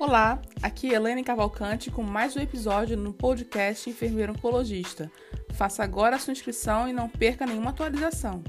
Olá, aqui é Helene Cavalcante com mais um episódio no podcast Enfermeiro Oncologista. Faça agora a sua inscrição e não perca nenhuma atualização.